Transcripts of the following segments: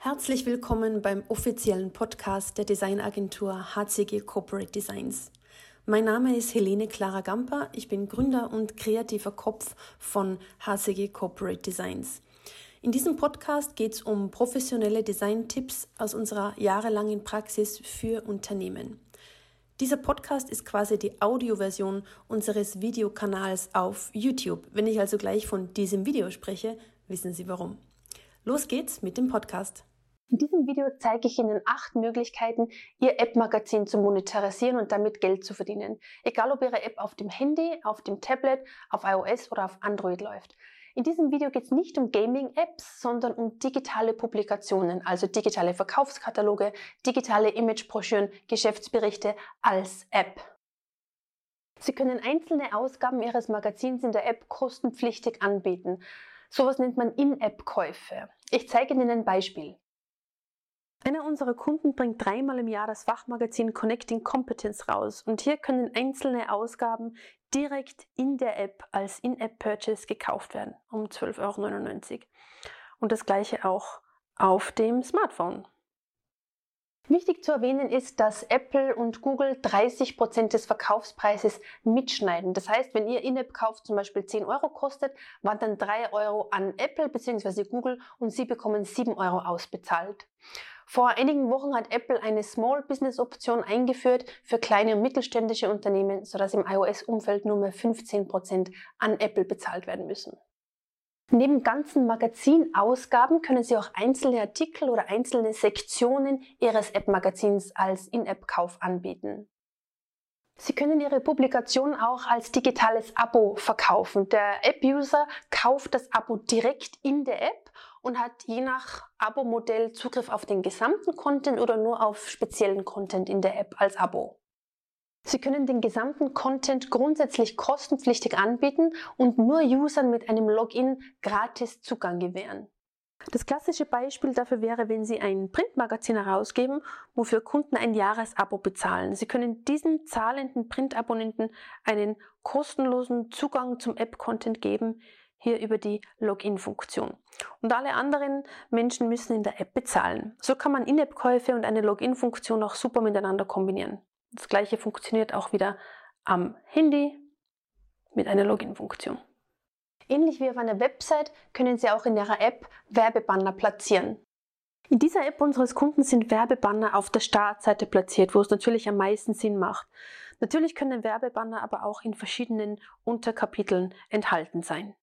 Herzlich willkommen beim offiziellen Podcast der Designagentur HCG Corporate Designs. Mein Name ist Helene Clara Gamper, ich bin Gründer und kreativer Kopf von HCG Corporate Designs. In diesem Podcast geht es um professionelle Design-Tipps aus unserer jahrelangen Praxis für Unternehmen. Dieser Podcast ist quasi die Audioversion unseres Videokanals auf YouTube. Wenn ich also gleich von diesem Video spreche, wissen Sie warum. Los geht's mit dem Podcast. In diesem Video zeige ich Ihnen acht Möglichkeiten, Ihr App-Magazin zu monetarisieren und damit Geld zu verdienen. Egal ob Ihre App auf dem Handy, auf dem Tablet, auf iOS oder auf Android läuft. In diesem Video geht es nicht um Gaming-Apps, sondern um digitale Publikationen, also digitale Verkaufskataloge, digitale Imagebroschüren, Geschäftsberichte als App. Sie können einzelne Ausgaben Ihres Magazins in der App kostenpflichtig anbieten. Sowas nennt man In-App-Käufe. Ich zeige Ihnen ein Beispiel. Einer unserer Kunden bringt dreimal im Jahr das Fachmagazin Connecting Competence raus und hier können einzelne Ausgaben direkt in der App als In-App-Purchase gekauft werden um 12,99 Euro. Und das gleiche auch auf dem Smartphone. Wichtig zu erwähnen ist, dass Apple und Google 30% des Verkaufspreises mitschneiden. Das heißt, wenn ihr In-App-Kauf zum Beispiel 10 Euro kostet, wandern 3 Euro an Apple bzw. Google und sie bekommen 7 Euro ausbezahlt. Vor einigen Wochen hat Apple eine Small Business Option eingeführt für kleine und mittelständische Unternehmen, sodass im iOS-Umfeld nur mehr 15% an Apple bezahlt werden müssen. Neben ganzen Magazinausgaben können Sie auch einzelne Artikel oder einzelne Sektionen Ihres App-Magazins als In-App-Kauf anbieten. Sie können Ihre Publikation auch als digitales Abo verkaufen. Der App-User kauft das Abo direkt in der App und hat je nach Abo-Modell Zugriff auf den gesamten Content oder nur auf speziellen Content in der App als Abo. Sie können den gesamten Content grundsätzlich kostenpflichtig anbieten und nur Usern mit einem Login gratis Zugang gewähren. Das klassische Beispiel dafür wäre, wenn Sie ein Printmagazin herausgeben, wofür Kunden ein Jahresabo bezahlen. Sie können diesen zahlenden Printabonnenten einen kostenlosen Zugang zum App-Content geben, hier über die Login-Funktion. Und alle anderen Menschen müssen in der App bezahlen. So kann man In-App-Käufe und eine Login-Funktion auch super miteinander kombinieren. Das gleiche funktioniert auch wieder am Handy mit einer Login-Funktion. Ähnlich wie auf einer Website können Sie auch in Ihrer App Werbebanner platzieren. In dieser App unseres Kunden sind Werbebanner auf der Startseite platziert, wo es natürlich am meisten Sinn macht. Natürlich können Werbebanner aber auch in verschiedenen Unterkapiteln enthalten sein.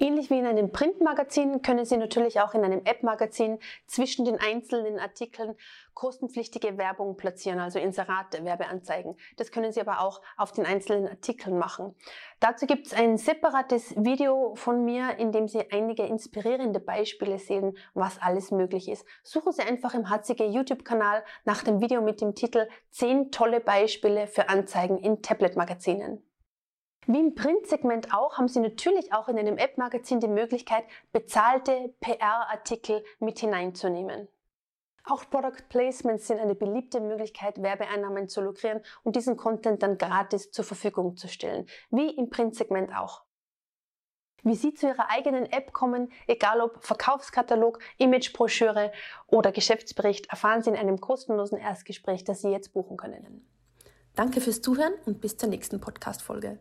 Ähnlich wie in einem Printmagazin können Sie natürlich auch in einem App-Magazin zwischen den einzelnen Artikeln kostenpflichtige Werbung platzieren, also Inserate, Werbeanzeigen. Das können Sie aber auch auf den einzelnen Artikeln machen. Dazu gibt es ein separates Video von mir, in dem Sie einige inspirierende Beispiele sehen, was alles möglich ist. Suchen Sie einfach im HCG YouTube-Kanal nach dem Video mit dem Titel 10 tolle Beispiele für Anzeigen in Tablet-Magazinen. Wie im Printsegment auch, haben Sie natürlich auch in einem App-Magazin die Möglichkeit, bezahlte PR-Artikel mit hineinzunehmen. Auch Product Placements sind eine beliebte Möglichkeit, Werbeeinnahmen zu lukrieren und diesen Content dann gratis zur Verfügung zu stellen, wie im Printsegment auch. Wie Sie zu Ihrer eigenen App kommen, egal ob Verkaufskatalog, Imagebroschüre oder Geschäftsbericht, erfahren Sie in einem kostenlosen Erstgespräch, das Sie jetzt buchen können. Danke fürs Zuhören und bis zur nächsten Podcast-Folge.